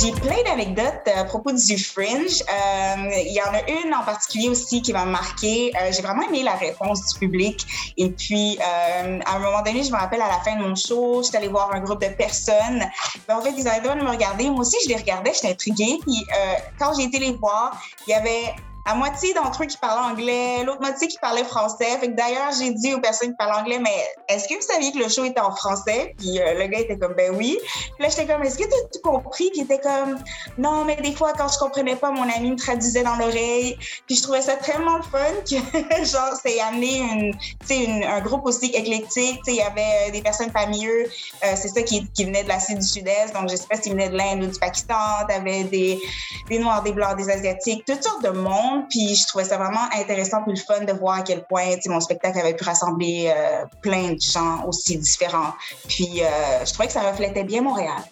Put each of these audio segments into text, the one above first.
J'ai plein d'anecdotes à propos du Fringe. Euh, il y en a une en particulier aussi qui m'a marqué. Euh, j'ai vraiment aimé la réponse du public. Et puis, euh, à un moment donné, je me rappelle à la fin de mon show, j'étais allée voir un groupe de personnes. Ben, en fait, ils avaient de me regarder. Moi aussi, je les regardais, j'étais intriguée. Puis, quand j'ai été les voir, il y avait à moitié d'entre eux qui parlaient anglais, l'autre moitié qui parlait français. Fait que d'ailleurs, j'ai dit aux personnes qui parlent anglais, mais est-ce que vous saviez que le show était en français? Puis euh, le gars était comme, ben oui. Puis là, j'étais comme, est-ce que tu as tout compris? Puis il était comme, non, mais des fois, quand je comprenais pas, mon ami me traduisait dans l'oreille. Puis je trouvais ça tellement fun que, genre, c'est amené une, un groupe aussi éclectique. Il y avait euh, des personnes eux. Euh, c'est ça qui, qui venait de l'Asie du Sud-Est. Donc, je sais pas s'ils venaient de l'Inde ou du Pakistan. T'avais des, des Noirs, des Blancs, des Asiatiques, toutes sortes de monde. Puis je trouvais ça vraiment intéressant puis le fun de voir à quel point mon spectacle avait pu rassembler euh, plein de gens aussi différents. Puis euh, je trouvais que ça reflétait bien Montréal.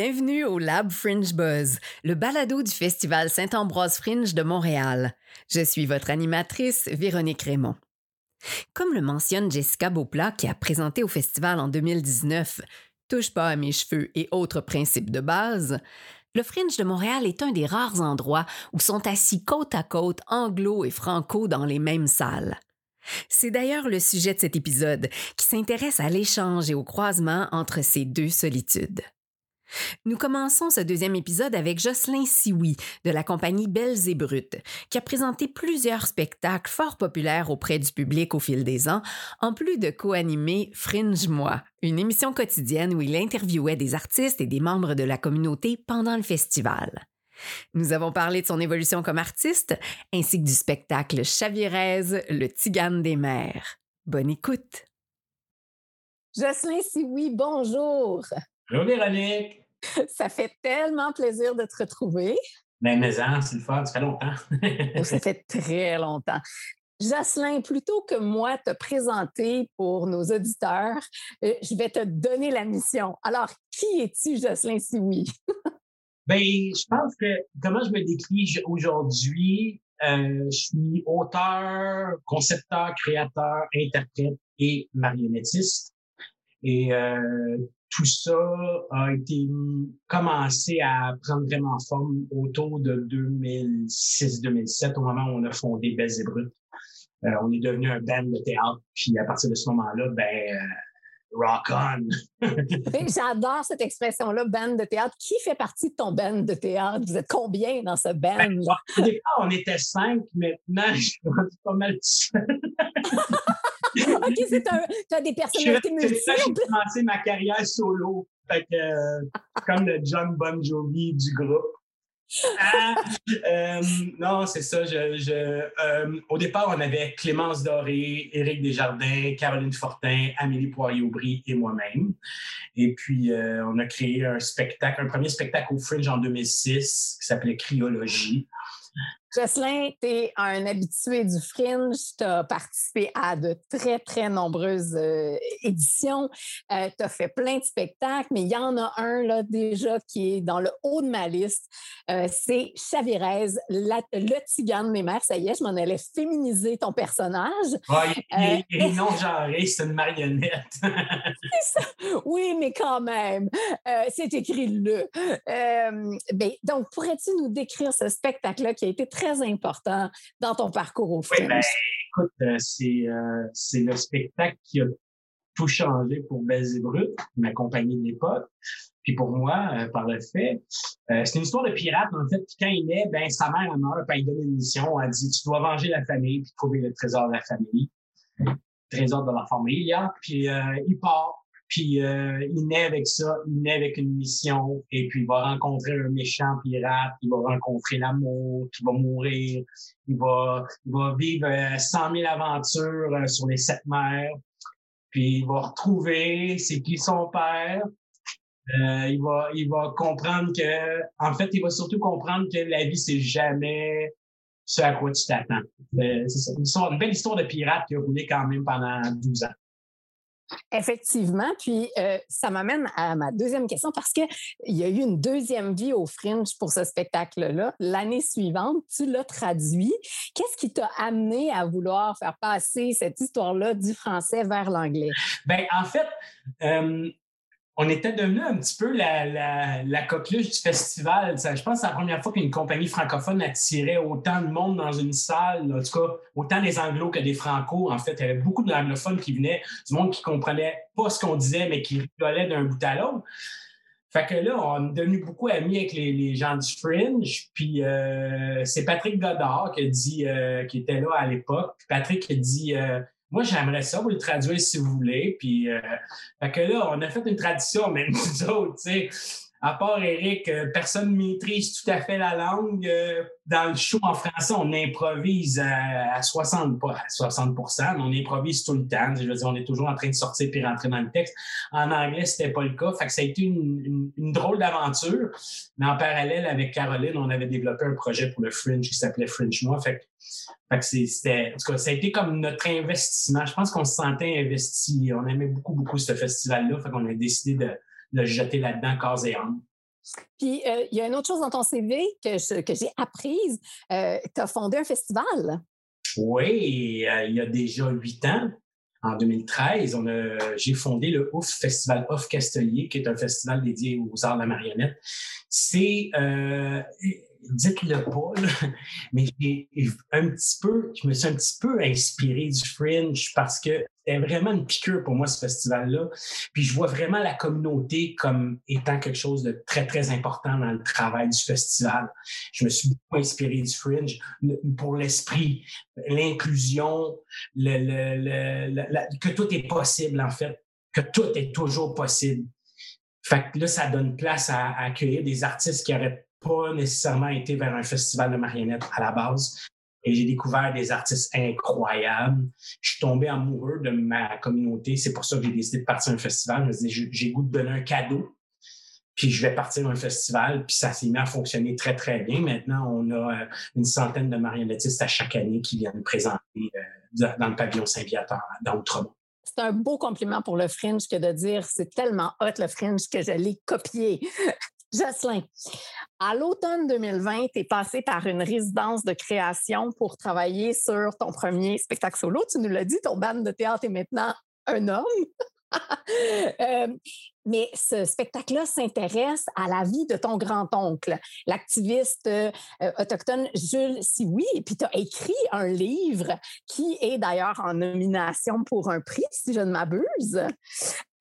Bienvenue au Lab Fringe Buzz, le balado du Festival Saint-Ambroise Fringe de Montréal. Je suis votre animatrice, Véronique Raymond. Comme le mentionne Jessica Beauplat, qui a présenté au festival en 2019 Touche pas à mes cheveux et autres principes de base, le Fringe de Montréal est un des rares endroits où sont assis côte à côte anglo et franco dans les mêmes salles. C'est d'ailleurs le sujet de cet épisode qui s'intéresse à l'échange et au croisement entre ces deux solitudes. Nous commençons ce deuxième épisode avec Jocelyn Sioui de la compagnie Belles et Brutes, qui a présenté plusieurs spectacles fort populaires auprès du public au fil des ans, en plus de co-animer Fringe Moi, une émission quotidienne où il interviewait des artistes et des membres de la communauté pendant le festival. Nous avons parlé de son évolution comme artiste, ainsi que du spectacle Chavirez, le Tigane des mers. Bonne écoute! Jocelyn Sioui, bonjour! Bonjour Véronique? Ça fait tellement plaisir de te retrouver. Ben, mais hein, c'est le fun, ça fait longtemps. Oh, ça fait très longtemps. Jocelyn, plutôt que moi te présenter pour nos auditeurs, euh, je vais te donner la mission. Alors, qui es-tu, Jocelyn, si oui? ben, je pense que comment je me décris aujourd'hui, euh, je suis auteur, concepteur, créateur, interprète et marionnettiste. Et euh, tout ça a été commencé à prendre vraiment forme autour de 2006-2007, au moment où on a fondé Belles et Brutes. Euh, on est devenu un band de théâtre, puis à partir de ce moment-là, ben euh, rock on. J'adore cette expression-là, band de théâtre. Qui fait partie de ton band de théâtre? Vous êtes combien dans ce band? Ben, au départ, on était cinq. Maintenant, je suis pas mal seul. OK, c'est un, tu as des personnalités multiples. J'ai commencé ma carrière solo. Fait que, euh, comme le John Bon Jovi du groupe. Ah, euh, non, c'est ça. Euh, au départ, on avait Clémence Doré, Éric Desjardins, Caroline Fortin, Amélie Poirier-Aubry et moi-même. Et puis, on a créé un spectacle, un premier spectacle au Fringe en 2006 qui s'appelait Cryologie. Jocelyn, tu es un habitué du Fringe. Tu as participé à de très, très nombreuses euh, éditions. Euh, tu as fait plein de spectacles, mais il y en a un là, déjà qui est dans le haut de ma liste. Euh, c'est Chavirez, le tigane des mères. Ça y est, je m'en allais féminiser ton personnage. Oui, il, est non genré, c'est une marionnette. Oui, mais quand même, c'est écrit le. Ben, donc, pourrais-tu nous décrire ce spectacle-là qui a été très très important dans ton parcours au film? Oui, ben, écoute, euh, euh, c'est, le spectacle qui a tout changé pour Belles et Brutes, ma compagnie de l'époque. Puis pour moi, euh, par le fait, c'est une histoire de pirate, en fait. Puis quand il est, ben, sa mère, meurt, puis il donne une mission. Elle dit, tu dois venger la famille, puis trouver le trésor de la famille. Le trésor de la famille, Puis il part. Puis euh, il naît avec ça, il naît avec une mission, et puis il va rencontrer un méchant pirate, il va rencontrer l'amour, il va mourir, il va, il va vivre euh, 100 000 aventures euh, sur les sept mers, puis il va retrouver c'est qui son père, Euh, il, va, il va comprendre que, en fait, il va surtout comprendre que la vie, c'est jamais ce à quoi tu t'attends. C'est Une, une, belle histoire de pirate qui a roulé quand même pendant 12 ans. Effectivement. Puis euh, ça m'amène à ma deuxième question parce qu'il y a eu une deuxième vie au Fringe pour ce spectacle-là. L'année suivante, tu l'as traduit. Qu'est-ce qui t'a amené à vouloir faire passer cette histoire-là du français vers l'anglais? Bien, en fait, euh, on était devenu un petit peu la, la, la coqueluche du festival. je pense que c'est la première fois qu'une compagnie francophone attirait autant de monde dans une salle, en tout cas, autant des anglos que des francos. En fait, il y avait beaucoup d'anglophones qui venaient, du monde qui comprenait pas ce qu'on disait, mais qui rigolait d'un bout à l'autre. Fait que là, on est devenu beaucoup amis avec les, gens du Fringe. Puis euh, c'est Patrick Godard qui, dit, euh, qui était là à l'époque. Patrick a dit euh, moi, j'aimerais ça, vous le traduire si vous voulez. Puis, euh, fait que là, on a fait une tradition, même nous autres, tu sais. À part Eric, euh, personne ne maîtrise tout à fait la langue. Euh, dans le show en français, on improvise à, 60, pas à 60 mais on improvise tout le temps. Je veux dire, on est toujours en train de sortir puis rentrer dans le texte. En anglais, c'était pas le cas. Fait que ça a été une, une, drôle d'aventure. Mais en parallèle, avec Caroline, on avait développé un projet pour le Fringe qui s'appelait Fringe Moi. Fait que fait que c'était, en tout cas, ça a été comme notre investissement. Je pense qu'on se sentait investi. On aimait beaucoup, beaucoup ce festival-là. Fait qu'on a décidé de, de jeter là-dedans corps et âme. Puis, euh, il y a une autre chose dans ton CV que, que j'ai apprise. Euh, tu as fondé un festival. Oui, euh, il y a déjà huit ans. En 2013, j'ai fondé le OUF Festival OUF Castelier, qui est un festival dédié aux arts de la marionnette. C'est dites-le pas, mais un petit peu, je me suis un petit peu inspiré du Fringe parce que c'était vraiment une piqûre pour moi, ce festival-là. Puis je vois vraiment la communauté comme étant quelque chose de très, très important dans le travail du festival. Je me suis beaucoup inspiré du Fringe pour l'esprit, l'inclusion, le, que tout est possible, en fait, que tout est toujours possible. Fait que là, ça donne place à, à accueillir des artistes qui auraient pas nécessairement été vers un festival de marionnettes à la base. Et j'ai découvert des artistes incroyables. Je suis tombé amoureux de ma communauté. C'est pour ça que j'ai décidé de partir à un festival. Je me disais, j'ai goût de donner un cadeau. Puis je vais partir à un festival. Puis ça s'est mis à fonctionner très, très bien. Maintenant, on a euh, une centaine de marionnettistes à chaque année qui viennent présenter euh, dans le pavillon Saint-Viateur, dans Outremont c'est un beau compliment pour le fringe que de dire c'est tellement hot le fringe que je l'ai copié. Jocelyn, à l'automne 2020, tu es passé par une résidence de création pour travailler sur ton premier spectacle solo. Tu nous l'as dit, ton band de théâtre est maintenant un homme. Euh, mais ce spectacle-là s'intéresse à la vie de ton grand-oncle, l'activiste euh, autochtone Jules Sioui. Puis, tu as écrit un livre qui est d'ailleurs en nomination pour un prix, si je ne m'abuse.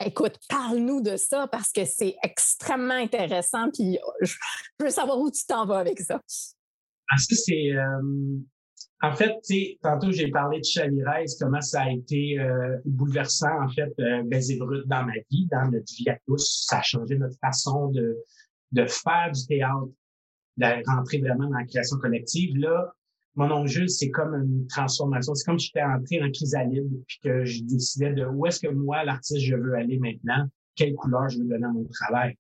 Écoute, parle-nous de ça parce que c'est extrêmement intéressant. Puis, je veux savoir où tu t'en vas avec ça. Ah, ça, c'est. Euh, en fait, tantôt j'ai parlé de Chavirez, comment ça a été euh, bouleversant, en fait, euh, brut dans ma vie, dans notre vie à tous. Ça a changé notre façon de, faire du théâtre, de rentrer vraiment dans la création collective. Là, mon oncle c'est comme une transformation. C'est comme si j'étais entré en chrysalide, puis que je décidais de où est-ce que moi, l'artiste, je veux aller maintenant, quelle couleur je veux donner à mon travail.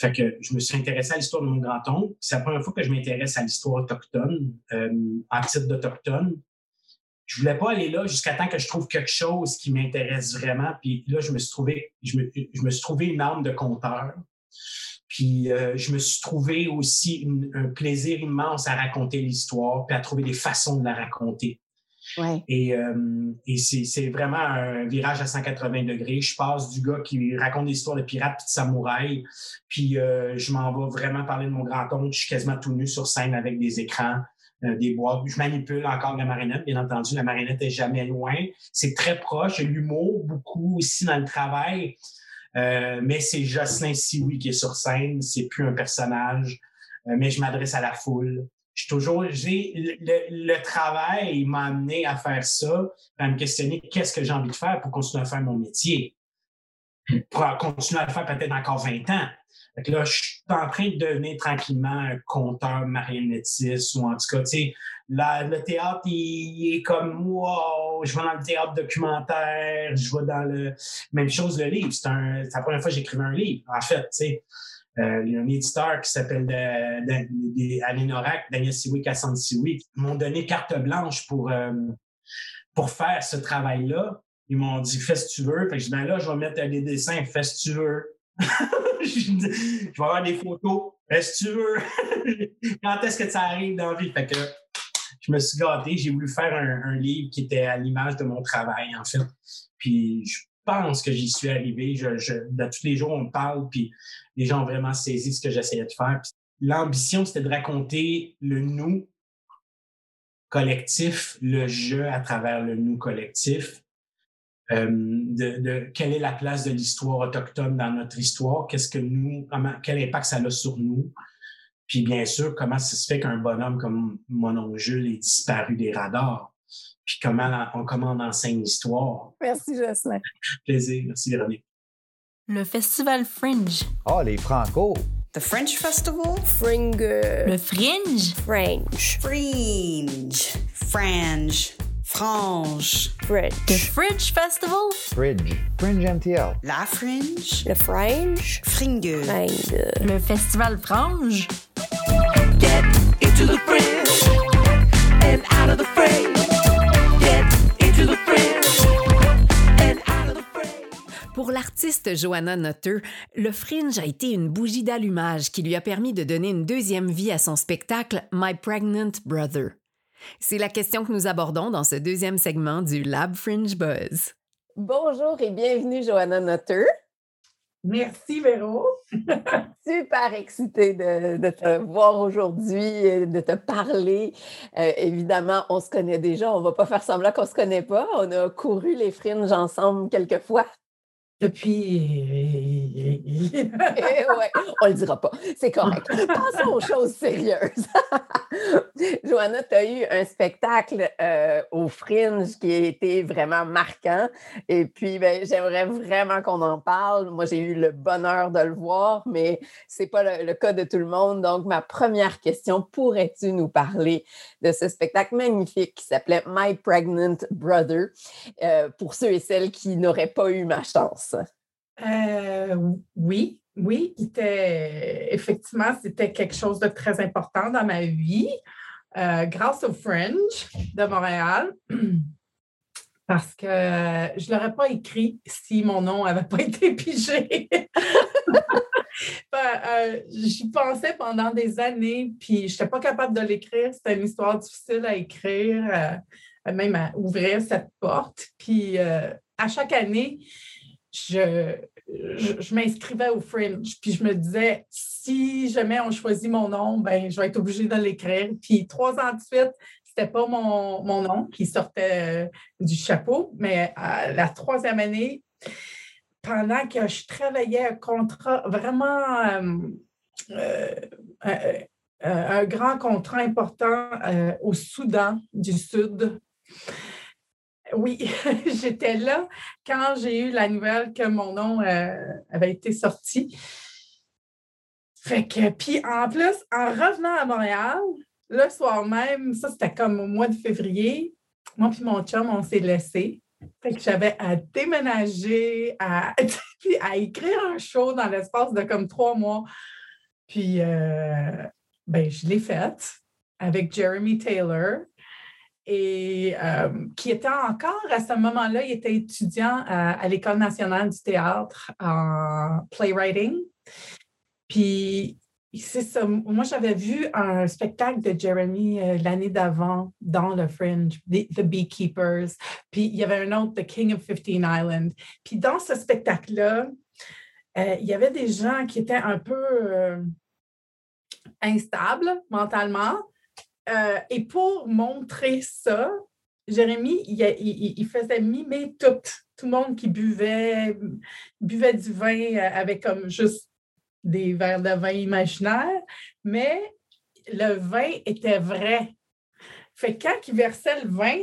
Fait que je me suis intéressé à l'histoire de mon grand-oncle. C'est la première fois que je m'intéresse à l'histoire autochtone, euh, en titre d'autochtone. Je voulais pas aller là jusqu'à temps que je trouve quelque chose qui m'intéresse vraiment. Puis là, je me suis trouvé, je me, je me suis trouvé une âme de conteur. Puis euh, je me suis trouvé aussi un plaisir immense à raconter l'histoire, puis à trouver des façons de la raconter. Et, euh, et c'est vraiment un virage à 180 degrés. Je passe du gars qui raconte des histoires de pirates et de samouraïs, puis euh, je m'en vais vraiment parler de mon grand-oncle. Je suis quasiment tout nu sur scène avec des écrans, euh, des boîtes. Je manipule encore la marionnette, bien entendu. La marionnette est jamais loin. C'est très proche. L'humour, beaucoup aussi dans le travail. mais c'est Jocelyn Sioui qui est sur scène. C'est plus un personnage. mais je m'adresse à la foule toujours, j'ai le, travail m'a amené à faire ça, à me questionner qu'est-ce que j'ai envie de faire pour continuer à faire mon métier, pour continuer à le faire peut-être encore 20 ans. Là, je suis en train de devenir tranquillement un conteur marionnettiste ou en tout cas, tu sais, le théâtre, il, est comme wow, je vais dans le théâtre documentaire, je vais dans le. Même chose, le livre. C'est la première fois que j'écrivais un livre, en fait, tu sais. Euh, il y a un éditeur qui s'appelle Alain Orac, Daniel Siwick, Hassan Siwick. Ils m'ont donné carte blanche pour, euh, pour faire ce travail-là. Ils m'ont dit, fais ce que tu veux. Je dis, ben là, je vais mettre des dessins, fais ce que tu veux. je vais avoir des photos, fais ce que tu veux. Quand est-ce que ça arrive dans la vie? Fait que je me suis gâté. J'ai voulu faire un, livre qui était à l'image de mon travail, en fait. Puis je pense que j'y suis arrivé. Je, de tous les jours, on me parle, puis les gens ont vraiment saisi ce que j'essayais de faire. L'ambition, c'était de raconter le nous collectif, le jeu à travers le nous collectif. Euh, de, quelle est la place de l'histoire autochtone dans notre histoire, qu'est-ce que nous, quel impact ça a sur nous, puis bien sûr, comment ça se fait qu'un bonhomme comme mon oncle Jules disparu des radars, puis comment on, comment on enseigne l'histoire. Merci, Jocelyn. Plaisir. Merci, Véronique. Le Festival Fringe. Oh, les Franco. The French Festival? Fringe. Le Fringe? Fringe. Fringe. Fringe. Frange. Fringe. The Fringe Festival? Fringe. Fringe MTL. La Fringe. Le Fringe. Fringue. Fringue. Le Festival Frange? Get into the fringe and out of the frame. Pour l'artiste Joanna Nutter, le Fringe a été une bougie d'allumage qui lui a permis de donner une deuxième vie à son spectacle My Pregnant Brother. C'est la question que nous abordons dans ce deuxième segment du Lab Fringe Buzz. Bonjour et bienvenue, Johanna Nutter. Merci, Véro. Super excitée de, te voir aujourd'hui, de te parler. Euh, évidemment, on se connaît déjà. On ne va pas faire semblant qu'on ne se connaît pas. On a couru les fringes ensemble quelques fois. Depuis. Eh ouais, on le dira pas. C'est correct. Passons aux choses sérieuses. Joanna, tu as eu un spectacle euh, au Fringe qui a été vraiment marquant. Et puis, ben, j'aimerais vraiment qu'on en parle. Moi, j'ai eu le bonheur de le voir, mais ce n'est pas le, cas de tout le monde. Donc, ma première question, pourrais-tu nous parler de ce spectacle magnifique qui s'appelait My Pregnant Brother? Euh, pour ceux et celles qui n'auraient pas eu ma chance? Euh, oui, oui, effectivement, c'était quelque chose de très important dans ma vie. Euh, grâce au Fringe de Montréal, parce que je ne l'aurais pas écrit si mon nom n'avait pas été pigé. Ben, euh, j'y pensais pendant des années, puis je n'étais pas capable de l'écrire. C'était une histoire difficile à écrire, même à ouvrir cette porte. Puis à chaque année, je, je, m'inscrivais au Fringe. Puis je me disais, si jamais on choisit mon nom, ben, je vais être obligée de l'écrire. Puis trois ans de suite, c'était pas mon, nom qui sortait euh, du chapeau, mais à la troisième année, pendant que je travaillais un contrat vraiment euh, euh, un grand contrat important au Soudan du Sud. Oui, j'étais là quand j'ai eu la nouvelle que mon nom euh, avait été sorti. Fait que, puis en plus, en revenant à Montréal, le soir même, ça c'était comme au mois de février, moi puis mon chum, on s'est laissé. Fait que j'avais à déménager, à, à écrire un show dans l'espace de comme trois mois. Puis, euh, ben, je l'ai faite avec Jeremy Taylor et euh, qui était encore à ce moment-là, il était étudiant à, l'École nationale du théâtre en playwriting. Puis c'est ça. Moi, j'avais vu un spectacle de Jeremy euh, l'année d'avant dans le Fringe, The, Beekeepers. Puis il y avait un autre, The King of Fifteen Island. Puis dans ce spectacle-là, euh, il y avait des gens qui étaient un peu instables mentalement, euh, et pour montrer ça, Jérémy, il, faisait mimer tout, tout le monde qui buvait, buvait du vin avec comme juste des verres de vin imaginaires, mais le vin était vrai. Fait que quand il versait le vin,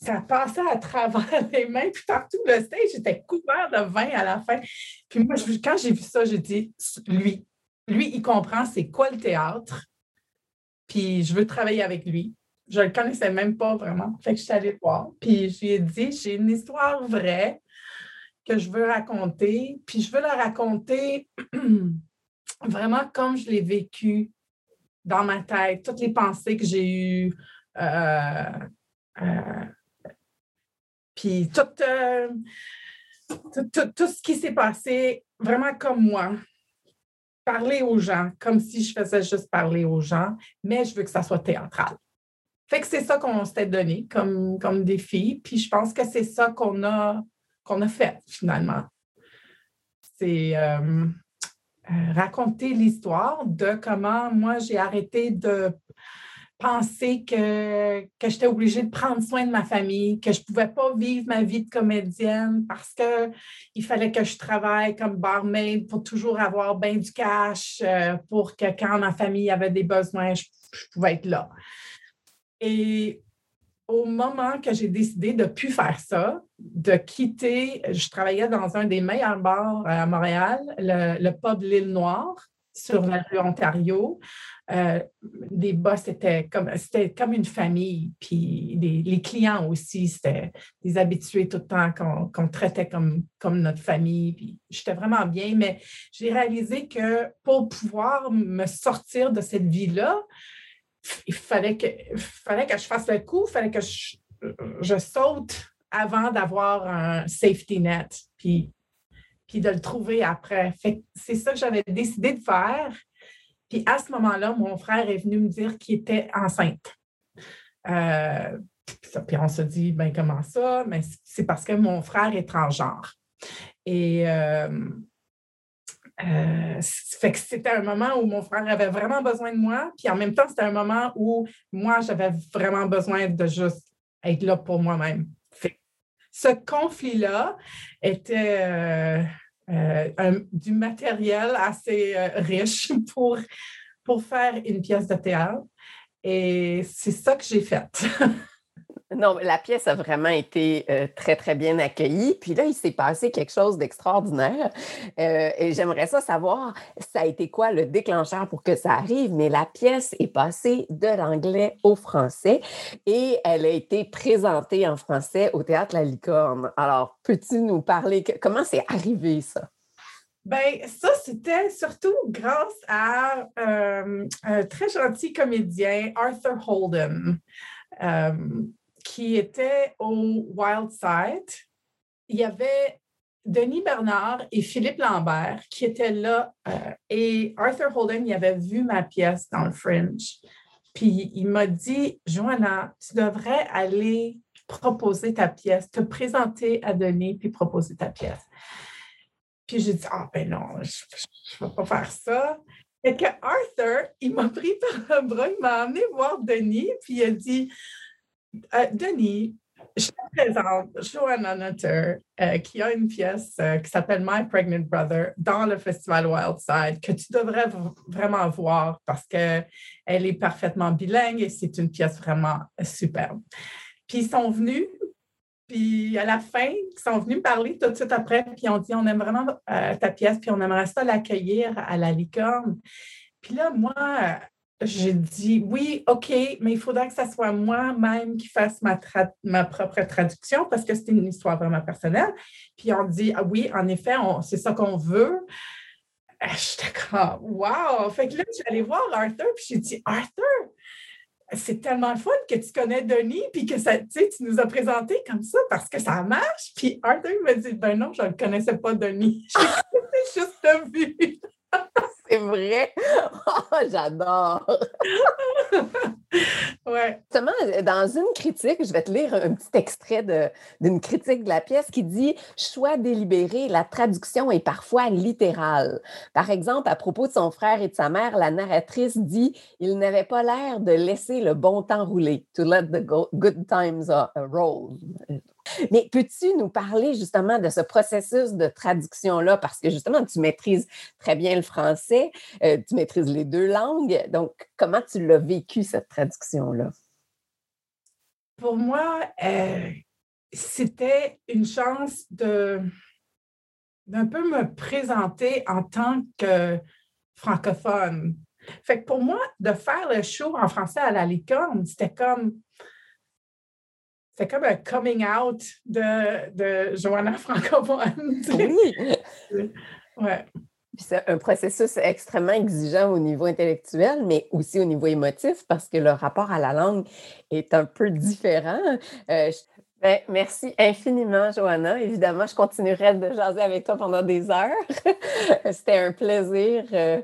ça passait à travers les mains, puis partout le stage était couvert de vin à la fin. Puis moi, quand j'ai vu ça, j'ai dit, lui, lui, il comprend c'est quoi le théâtre, puis je veux travailler avec lui. Je le connaissais même pas vraiment. Fait que je suis allée le voir, puis je lui ai dit, j'ai une histoire vraie que je veux raconter, puis je veux la raconter vraiment comme je l'ai vécu dans ma tête, toutes les pensées que j'ai eues, euh, euh, puis tout, euh, tout, tout- tout ce qui s'est passé vraiment comme moi. Parler aux gens, comme si je faisais juste parler aux gens, mais je veux que ça soit théâtral. Fait que c'est ça qu'on s'était donné comme, comme défi, puis je pense que c'est ça qu'on a, a fait finalement. C'est euh, euh, raconter l'histoire de comment moi j'ai arrêté de penser que, que j'étais obligée de prendre soin de ma famille, que je ne pouvais pas vivre ma vie de comédienne parce qu'il fallait que je travaille comme barmaid pour toujours avoir bien du cash, euh, pour que quand ma famille avait des besoins, je, pouvais être là. Et au moment que j'ai décidé de ne plus faire ça, de quitter, je travaillais dans un des meilleurs bars à Montréal, le, le pub L'Île Noire, sur la rue Ontario. Euh, les boss comme, c'était comme une famille, puis les, clients aussi, c'était des habitués tout le temps qu'on, qu'on traitait comme, comme notre famille. Puis j'étais vraiment bien, mais j'ai réalisé que pour pouvoir me sortir de cette vie-là, il fallait que, fallait que je fasse le coup, il fallait que je, je saute avant d'avoir un safety net, puis, puis de le trouver après. C'est ça que j'avais décidé de faire. Puis à ce moment-là, mon frère est venu me dire qu'il était enceinte. Euh, puis on se dit, ben comment ça? Mais c'est parce que mon frère est transgenre. Et euh, euh, c'était un moment où mon frère avait vraiment besoin de moi, puis en même temps, c'était un moment où moi, j'avais vraiment besoin de juste être là pour moi-même. Ce conflit-là était euh, euh, du matériel assez euh, riche pour faire une pièce de théâtre. Et c'est ça que j'ai fait. Non, la pièce a vraiment été euh, très, très bien accueillie. Puis là, il s'est passé quelque chose d'extraordinaire. Euh, et j'aimerais ça savoir, ça a été quoi le déclencheur pour que ça arrive? Mais la pièce est passée de l'anglais au français et elle a été présentée en français au Théâtre La Licorne. Alors, peux-tu nous parler, comment c'est arrivé ça? Ben, ça, c'était surtout grâce à euh, un très gentil comédien, Arthur Holden, qui était au Wild Side. Il y avait Denis Bernard et Philippe Lambert qui étaient là. euh, et Arthur Holden, il avait vu ma pièce dans le Fringe. Puis il m'a dit, Joanna, tu devrais aller proposer ta pièce, te présenter à Denis, puis proposer ta pièce. Puis j'ai dit, ah ben non, je ne vais pas faire ça. Et que Arthur, il m'a pris par le bras, il m'a emmené voir Denis, puis il a dit, Euh, Denis, je te présente Joanna Nutter, euh, qui a une pièce euh, qui s'appelle My Pregnant Brother dans le festival Wildside, que tu devrais vraiment voir parce qu'elle est parfaitement bilingue et c'est une pièce vraiment superbe. Puis ils sont venus, puis à la fin, ils sont venus me parler tout de suite après, puis ils ont dit on aime vraiment ta pièce, puis on aimerait ça l'accueillir à la licorne. Puis là, moi, j'ai dit oui, OK, mais il faudrait que ce soit moi-même qui fasse ma, ma propre traduction parce que c'est une histoire vraiment personnelle. Puis on dit ah oui, en effet, c'est ça qu'on veut. Euh, J'étais comme wow! Fait que là, j'allais voir Arthur, puis j'ai dit Arthur, c'est tellement le fun que tu connais Denis, puis que ça, tu nous as présenté comme ça parce que ça marche. Puis Arthur m'a dit Ben non, je ne connaissais pas Denis. J'ai juste vu. C'est vrai? Oh, J'adore! Ouais. Justement, dans une critique, je vais te lire un petit extrait d'une critique de la pièce qui dit Choix délibéré, la traduction est parfois littérale. Par exemple, à propos de son frère et de sa mère, la narratrice dit Il n'avait pas l'air de laisser le bon temps rouler, to let the go- good times uh, roll. Mais peux-tu nous parler justement de ce processus de traduction-là? Parce que justement, tu maîtrises très bien le français, euh, tu maîtrises les deux langues. Donc, comment tu l'as vécu, cette traduction-là? Pour moi, euh, c'était une chance de d'un peu me présenter en tant que francophone. Fait que pour moi, de faire le show en français à la licorne, c'était comme c'était comme un coming out de, de Joanna francophone. Oui. Ouais. Puis c'est un processus extrêmement exigeant au niveau intellectuel, mais aussi au niveau émotif, parce que le rapport à la langue est un peu différent. Euh, je- ben, merci infiniment, Johanna. Évidemment, je continuerai de jaser avec toi pendant des heures. C'était un plaisir. euh,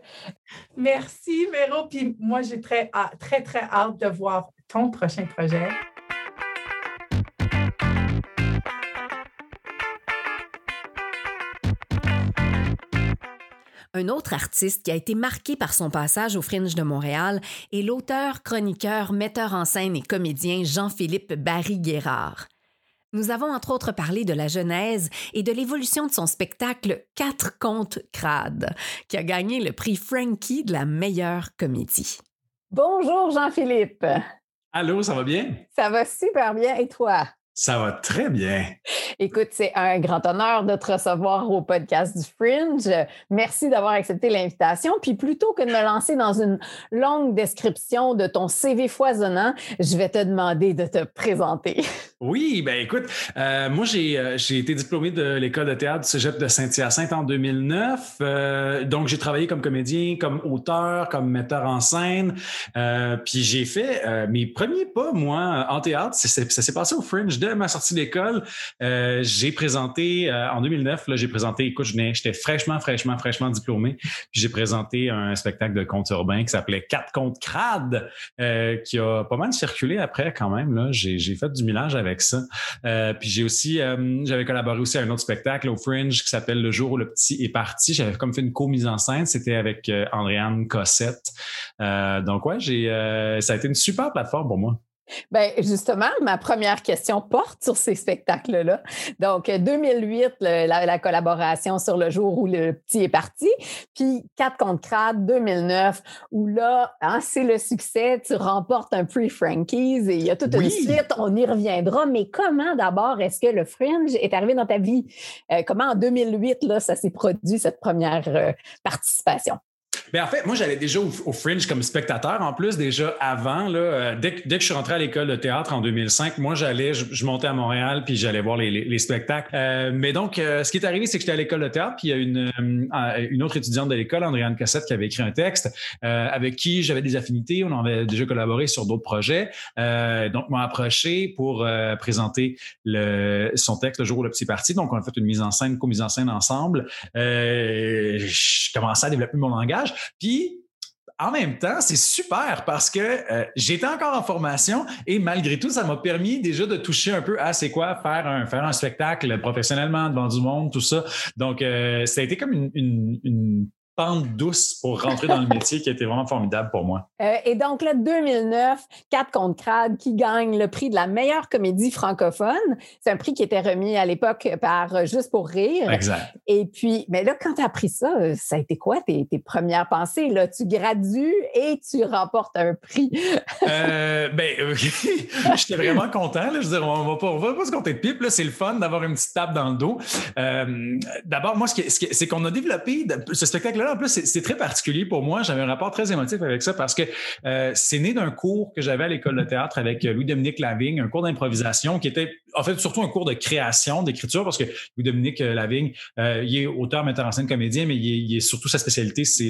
Merci, Véro. Puis moi, j'ai très, très, très hâte de voir ton prochain projet. Un autre artiste qui a été marqué par son passage au Fringe de Montréal est l'auteur, chroniqueur, metteur en scène et comédien Jean-Philippe Barry-Guérard. Nous avons entre autres parlé de la genèse et de l'évolution de son spectacle Quatre contes crades, qui a gagné le prix Frankie de la meilleure comédie. Bonjour, Jean-Philippe. Allô, ça va bien? Ça va super bien. Et toi? Ça va très bien. Écoute, c'est un grand honneur de te recevoir au podcast du Fringe. Merci d'avoir accepté l'invitation. Puis plutôt que de me lancer dans une longue description de ton CV foisonnant, je vais te demander de te présenter. Oui, ben écoute, euh, moi j'ai euh, j'ai été diplômé de l'école de théâtre du Cégep de Saint-Hyacinthe en 2009. Euh, donc j'ai travaillé comme comédien, comme auteur, comme metteur en scène. Euh, puis j'ai fait mes premiers pas moi en théâtre. C'est- Ça s'est passé au Fringe dès ma sortie d'école. Euh, j'ai présenté euh, en 2009. Là, j'ai présenté. Écoute, j'étais fraîchement, fraîchement, fraîchement diplômé. Puis j'ai présenté un spectacle de contes urbains qui s'appelait Quatre contes crades, euh, qui a pas mal circulé après quand même. J'ai fait du millage avec ça. Puis j'ai aussi, j'avais collaboré aussi à un autre spectacle au Fringe qui s'appelle Le jour où le petit est parti. J'avais comme fait une co-mise en scène. C'était avec Andréane Cossette. Donc ouais, ça a été une super plateforme pour moi. Ben justement, ma première question porte sur ces spectacles-là. Donc, 2008, le- la, la collaboration sur le jour où le petit est parti, puis 4 contre crade, 2009, où là, hein, c'est le succès, tu remportes un prix Frankies et il y a toute Oui. une suite, on y reviendra. Mais comment d'abord est-ce que le Fringe est arrivé dans ta vie? Euh, comment en 2008, là, ça s'est produit, cette première euh, participation? Mais en fait, moi, j'allais déjà au, Fringe comme spectateur. En plus, déjà avant, là, euh, dès, que- je suis rentré à l'école de théâtre en 2005, moi, j'allais, je, montais à Montréal, puis j'allais voir les, les- les spectacles. Euh, mais donc, euh, ce qui est arrivé, c'est que j'étais à l'école de théâtre, puis il y a une, autre étudiante de l'école, Andréane Cassette, qui avait écrit un texte avec qui j'avais des affinités. On avait déjà collaboré sur d'autres projets. Donc, m'a approché pour présenter son texte le jour où le petit parti. Donc, on a fait une mise en scène, co-mise en scène ensemble. Je commençais à développer mon langage. Puis, en même temps, c'est super parce que euh, j'étais encore en formation et malgré tout, ça m'a permis déjà de toucher un peu à c'est quoi faire un, faire un spectacle professionnellement devant du monde, tout ça. Donc, euh, ça a été comme une, pente douce pour rentrer dans le métier qui a été vraiment formidable pour moi. Euh, et donc, là, 2009, 4 contre Crade qui gagne le prix de la meilleure comédie francophone. C'est un prix qui était remis à l'époque par euh, Juste pour rire. Exact. Et puis, mais là, quand tu as appris ça, euh, ça a été quoi tes, tes premières pensées? Là, tu gradues et tu remportes un prix. Euh, ben, j'étais vraiment content. Là. Je veux dire, on va pas, on va pas se compter de pipe. là. C'est le fun d'avoir une petite tape dans le dos. Euh, D'abord, moi, ce qui, ce c'est qu'on a développé ce spectacle-là. En plus, c'est très particulier pour moi. J'avais un rapport très émotif avec ça parce que euh, c'est né d'un cours que j'avais à l'école de théâtre avec Louis-Dominique Lavigne, un cours d'improvisation qui était en fait surtout un cours de création, d'écriture, parce que Louis-Dominique Lavigne, euh, il est auteur, metteur en scène, comédien, mais il est, surtout sa spécialité, c'est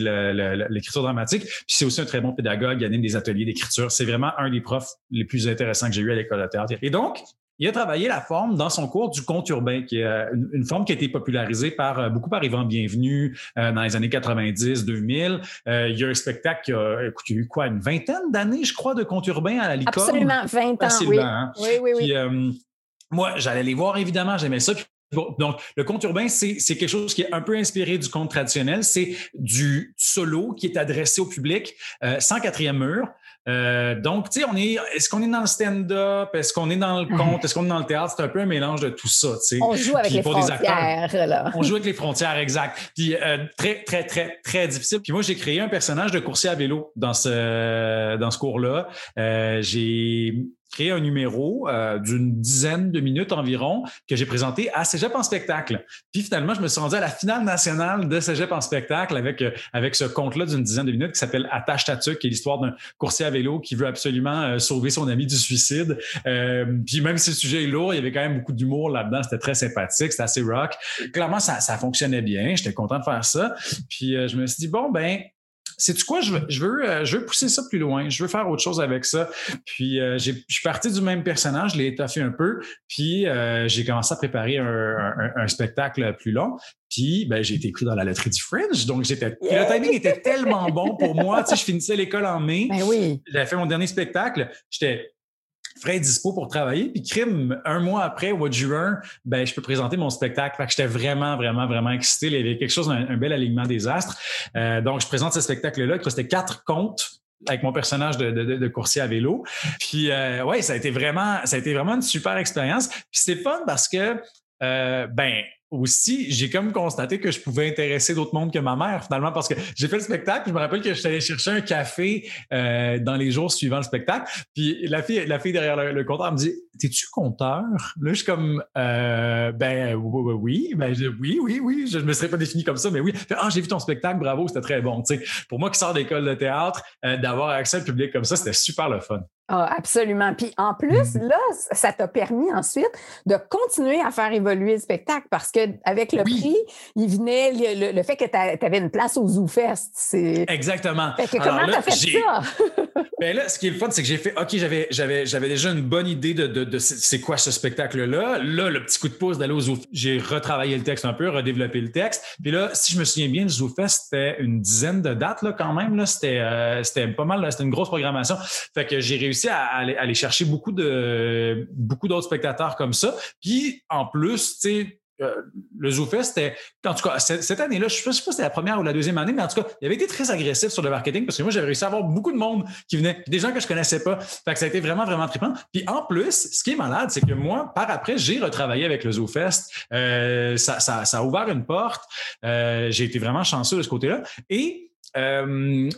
l'écriture dramatique. Puis c'est aussi un très bon pédagogue. Il anime des ateliers d'écriture. C'est vraiment un des profs les plus intéressants que j'ai eu à l'école de théâtre. Et donc, il a travaillé la forme dans son cours du conte urbain, qui est euh, une, forme qui a été popularisée par euh, beaucoup par Yvan Bienvenu euh, dans les années 90, 2000. Euh, il y a un spectacle qui a, eu quoi, une vingtaine d'années, je crois, de conte urbain à la licorne? Absolument, 20 ans, Facilement, oui. hein? Oui, oui, oui. Puis, euh, moi, j'allais les voir, évidemment, j'aimais ça. Puis, donc, le conte urbain, c'est quelque chose qui est un peu inspiré du conte traditionnel. C'est du solo qui est adressé au public euh, sans quatrième mur. Euh, donc, tu sais, on est, est-ce qu'on est dans le stand-up? Est-ce qu'on est dans le conte? Est-ce qu'on est dans le théâtre? C'est un peu un mélange de tout ça, tu sais. On joue avec Puis les frontières, là. on joue avec les frontières, exact. Puis euh, très, très, très, très difficile. Puis moi, j'ai créé un personnage de coursier à vélo dans ce, dans ce cours-là. Euh, j'ai créé un numéro euh, d'une dizaine de minutes environ que j'ai présenté à Cégep en spectacle. Puis finalement, je me suis rendu à la finale nationale de Cégep en spectacle avec, euh, avec ce conte-là d'une dizaine de minutes qui s'appelle Attache Tatuc, qui est l'histoire d'un coursier à vélo qui veut absolument euh, sauver son ami du suicide. Euh, puis même si le sujet est lourd, il y avait quand même beaucoup d'humour là-dedans. C'était très sympathique, c'était assez rock. Clairement, ça, ça fonctionnait bien. J'étais content de faire ça. Puis euh, je me suis dit, bon, ben, c'est-tu quoi? Je veux, je, veux, euh, je veux pousser ça plus loin. Je veux faire autre chose avec ça. Puis, euh, j'ai- je suis parti du même personnage, je l'ai étoffé un peu. Puis, euh, j'ai commencé à préparer un, un- un spectacle plus long. Puis, ben, j'ai été pris dans la loterie du Fringe. Donc, j'étais, le timing était tellement bon pour moi. Tu sais, je finissais l'école en mai. Ben oui. J'avais fait mon dernier spectacle. J'étais frais dispo pour travailler. Puis crime, un mois après, au mois de ben, je peux présenter mon spectacle. Fait que j'étais vraiment, vraiment, vraiment excité. Il y avait quelque chose, un, bel alignement des astres. Euh, donc, je présente ce spectacle-là. C'était quatre contes avec mon personnage de, de, de- coursier à vélo. Puis euh, ouais, ça a été vraiment, ça a été vraiment une super expérience. Puis c'était fun parce que euh, ben aussi, j'ai comme constaté que je pouvais intéresser d'autres mondes que ma mère, finalement, parce que j'ai fait le spectacle, je me rappelle que je suis allé chercher un café euh, dans les jours suivant le spectacle. Puis la fille, la fille derrière le, compteur me dit T'es-tu compteur? Là, je suis comme euh, Ben oui, oui. Ben, oui, oui, oui. Je ne me serais pas défini comme ça, mais oui. Ah, j'ai vu ton spectacle, bravo, c'était très bon. Pour moi qui sors d'école de théâtre, euh, d'avoir accès au public comme ça, c'était super le fun. Ah, absolument. Puis en plus, Mhm. là, ça t'a permis ensuite de continuer à faire évoluer le spectacle parce qu'avec le Oui. prix, il venait le, le- le fait que tu avais une place au ZooFest. C'est... Exactement. Fait que Alors comment t'as fait ça? Ben là, ce qui est le fun, c'est que j'ai fait, OK, j'avais, j'avais, j'avais déjà une bonne idée de, de, de c'est quoi ce spectacle-là. Là, le petit coup de pouce d'aller au Zoo, j'ai retravaillé le texte un peu, redéveloppé le texte. Puis là, si je me souviens bien, le ZooFest, c'était une dizaine de dates, là, quand même. Là, c'était, euh, c'était pas mal, là, c'était une grosse programmation. Fait que j'ai réussi à, aller, chercher beaucoup de, beaucoup d'autres spectateurs comme ça. Puis, en plus, tu sais, euh, le ZooFest, c'était, en tout cas, cette année-là, je ne sais pas si c'était la première ou la deuxième année, mais en tout cas, il avait été très agressif sur le marketing parce que moi, j'avais réussi à avoir beaucoup de monde qui venait, des gens que je connaissais pas. Fait ça a été vraiment, vraiment trippant. Puis en plus, ce qui est malade, c'est que moi, par après, j'ai retravaillé avec le ZooFest. Euh, ça a ouvert une porte. Euh, j'ai été vraiment chanceux de ce côté-là. Et euh,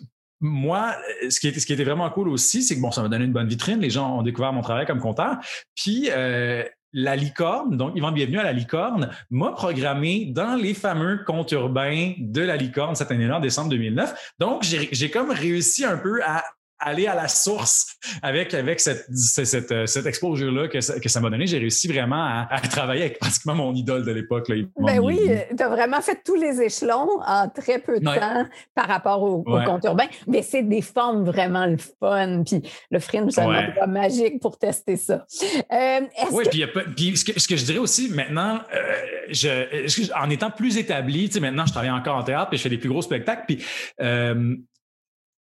moi, ce qui, était, ce qui était vraiment cool aussi, c'est que bon, ça m'a donné une bonne vitrine. Les gens ont découvert mon travail comme compteur. Puis euh, la licorne, donc Yvan Bienvenue à la licorne, m'a programmé dans les fameux contes urbains de la licorne cette année-là, en décembre 2009. Donc, j'ai comme réussi un peu à aller à la source avec, avec cette, cette, cette, euh, cette exposure-là que ça que ça m'a donné. J'ai réussi vraiment à, à travailler avec pratiquement mon idole de l'époque. Ben oui, tu as vraiment fait tous les échelons en très peu de Ouais. temps par rapport au, au Ouais. compte urbain. Mais c'est des formes vraiment le fun. Puis le fringe, c'est un Ouais. endroit magique pour tester ça. Euh, Oui, que- puis, a puis ce, que, ce que je dirais aussi maintenant, euh, je, en étant plus établi, tu sais, maintenant je travaille encore en théâtre puis je fais des plus gros spectacles, puis euh,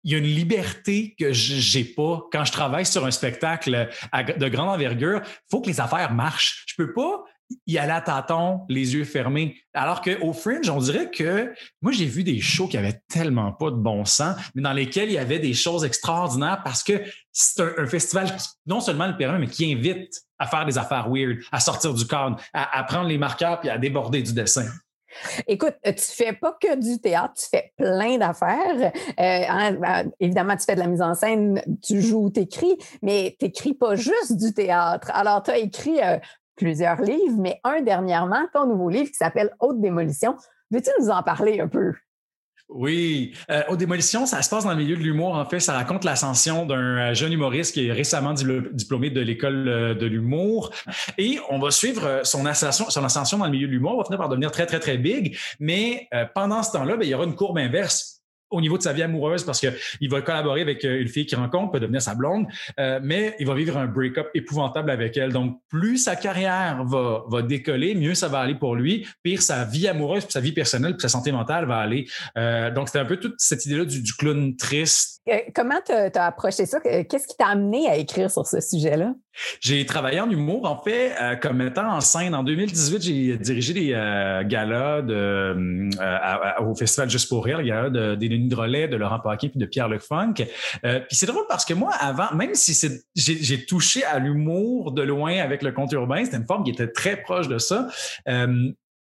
il y a une liberté que j'ai pas quand je travaille sur un spectacle gr- de grande envergure. Il faut que les affaires marchent. Je peux pas y aller à tâtons, les yeux fermés. Alors qu'au Fringe, on dirait que moi, j'ai vu des shows qui avaient tellement pas de bon sens, mais dans lesquels il y avait des choses extraordinaires parce que c'est un, un festival qui non seulement le permet, mais qui invite à faire des affaires weird, à sortir du cadre, à, à prendre les marqueurs puis à déborder du dessin. Écoute, euh, tu fais pas que du théâtre, tu fais plein d'affaires. Euh, hein, évidemment, tu fais de la mise en scène, tu joues, tu écris, mais tu n'écris pas juste du théâtre. Alors, tu as écrit euh, plusieurs livres, mais un dernièrement, ton nouveau livre qui s'appelle Haute démolition. Veux-tu nous en parler un peu? Oui. Euh, aux démolitions, ça se passe dans le milieu de l'humour. En fait, ça raconte l'ascension d'un euh, jeune humoriste qui est récemment diplômé de l'école euh, de l'humour. Et on va suivre euh, son ascension, son ascension dans le milieu de l'humour. Il va finir par devenir très, très, très big. Mais pendant ce temps-là, ben, il y aura une courbe inverse au niveau de sa vie amoureuse parce qu'il va collaborer avec euh, une fille qu'il rencontre, peut devenir sa blonde, euh, mais il va vivre un break-up épouvantable avec elle. Donc, plus sa carrière va, va décoller, mieux ça va aller pour lui. Pire, sa vie amoureuse, puis sa vie personnelle, puis sa santé mentale va aller. Euh, donc, c'était un peu toute cette idée-là du, du clown triste. Euh, Comment tu as approché ça? Qu'est-ce qui t'a amené à écrire sur ce sujet-là? J'ai travaillé en humour, en fait, euh, comme mettant en scène. En 2018, j'ai dirigé des euh, galas euh, au Festival Juste pour rire, le gala de, des Denis Drolet, de Laurent Paquin puis de Pierre-Luc Funk. Puis c'est drôle parce que moi, avant, même si j'ai, touché à l'humour de loin avec le conte urbain, c'était une forme qui était très proche de ça,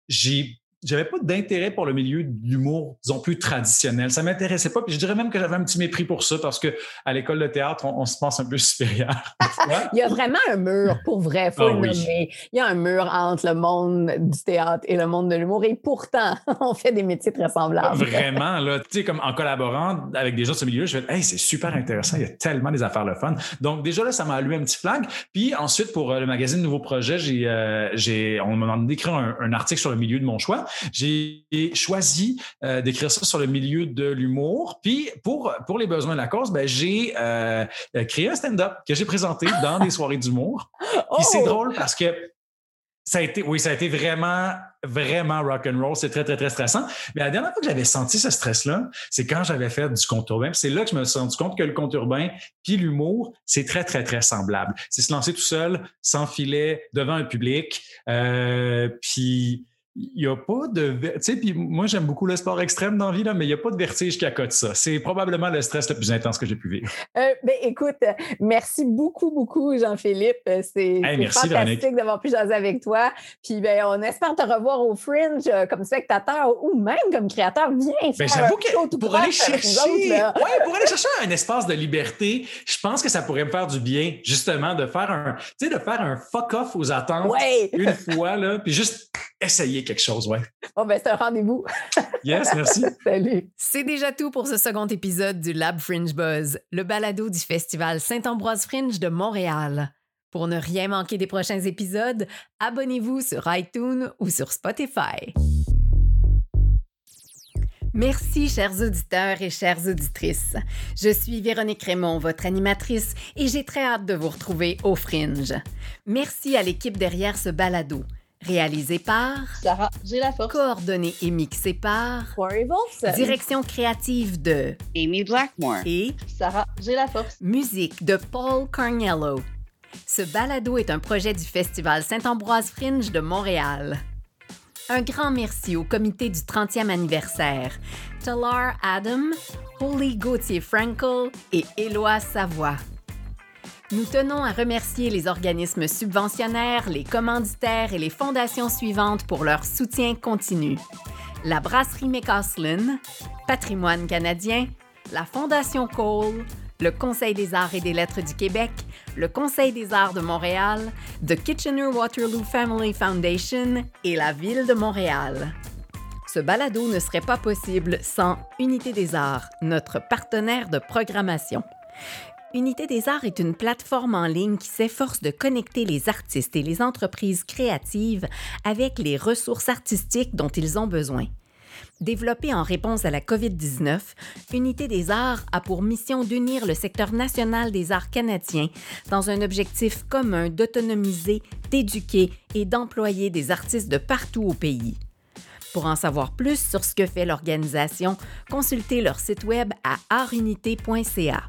j'ai j'avais pas d'intérêt pour le milieu de l'humour, disons, plus traditionnel. Ça m'intéressait pas. Puis je dirais même que j'avais un petit mépris pour ça parce que à l'école de théâtre, on, on se pense un peu supérieur. Il y a vraiment un mur, pour vrai, faut Ah le oui. nommer. Il y a un mur entre le monde du théâtre et le monde de l'humour. Et pourtant, on fait des métiers très semblables. Vraiment, là, tu sais, comme en collaborant avec des gens de ce milieu, je fais, hey, c'est super intéressant, il y a tellement des affaires le fun. Donc, déjà là, ça m'a allumé un petit flag. Puis ensuite, pour euh, le magazine Nouveau Projet, j'ai, euh, j'ai, on m'a demandé d'écrire un, un article sur le milieu de mon choix. J'ai choisi euh, d'écrire ça sur le milieu de l'humour. Puis pour, pour les besoins de la cause, ben, j'ai euh, créé un stand-up que j'ai présenté dans des soirées d'humour. Puis c'est Oh! drôle parce que ça a été, oui, ça a été vraiment, vraiment rock and roll. C'est très, très, très stressant. Mais la dernière fois que j'avais senti ce stress-là, c'est quand j'avais fait du conte urbain. C'est là que je me suis rendu compte que le conte urbain puis l'humour, c'est très, très, très semblable. C'est se lancer tout seul, sans filet, devant un public. Euh, puis il n'y a pas de. Tu sais, puis moi, j'aime beaucoup le sport extrême dans la vie, là, mais il n'y a pas de vertige qui accote ça. C'est probablement le stress le plus intense que j'ai pu vivre. Euh, ben, écoute, merci beaucoup, beaucoup, Jean-Philippe. Euh, C'est merci, fantastique d'avoir pu jaser avec toi. Puis ben, on espère te revoir au Fringe euh, comme spectateur ou même comme créateur. Viens Ben, j'avoue que pour aller chercher, autres, ouais, pour aller chercher un espace de liberté, je pense que ça pourrait me faire du bien, justement, de faire un, tu sais, de faire un fuck off aux attentes Ouais. une fois, là, puis juste essayer quelque chose, ouais. Bon, ben, c'est un rendez-vous. Yes, merci. Salut. C'est déjà tout pour ce second épisode du Lab Fringe Buzz, le balado du Festival Saint-Ambroise Fringe de Montréal. Pour ne rien manquer des prochains épisodes, abonnez-vous sur iTunes ou sur Spotify. Merci, chers auditeurs et chères auditrices. Je suis Véronique Raymond, votre animatrice, et j'ai très hâte de vous retrouver au Fringe. Merci à l'équipe derrière ce balado. Réalisé par Sarah, j'ai la force. coordonné et mixé par Corey Volson. Direction créative de Amy Blackmore. et Sarah, j'ai la force. musique de Paul Carnello. Ce balado est un projet du Festival Saint-Ambroise Fringe de Montréal. Un grand merci au comité du 30e anniversaire, Talar Adam, Holly Gauthier Frankel et Éloi Savoie. Nous tenons à remercier les organismes subventionnaires, les commanditaires et les fondations suivantes pour leur soutien continu. La brasserie McCaslin, Patrimoine canadien, la Fondation Cole, le Conseil des arts et des lettres du Québec, le Conseil des arts de Montréal, The Kitchener-Waterloo Family Foundation et la Ville de Montréal. Ce balado ne serait pas possible sans Unité des arts, notre partenaire de programmation. Unité des arts est une plateforme en ligne qui s'efforce de connecter les artistes et les entreprises créatives avec les ressources artistiques dont ils ont besoin. Développée en réponse à la COVID-19, Unité des arts a pour mission d'unir le secteur national des arts canadiens dans un objectif commun d'autonomiser, d'éduquer et d'employer des artistes de partout au pays. Pour en savoir plus sur ce que fait l'organisation, consultez leur site web à artunité.ca.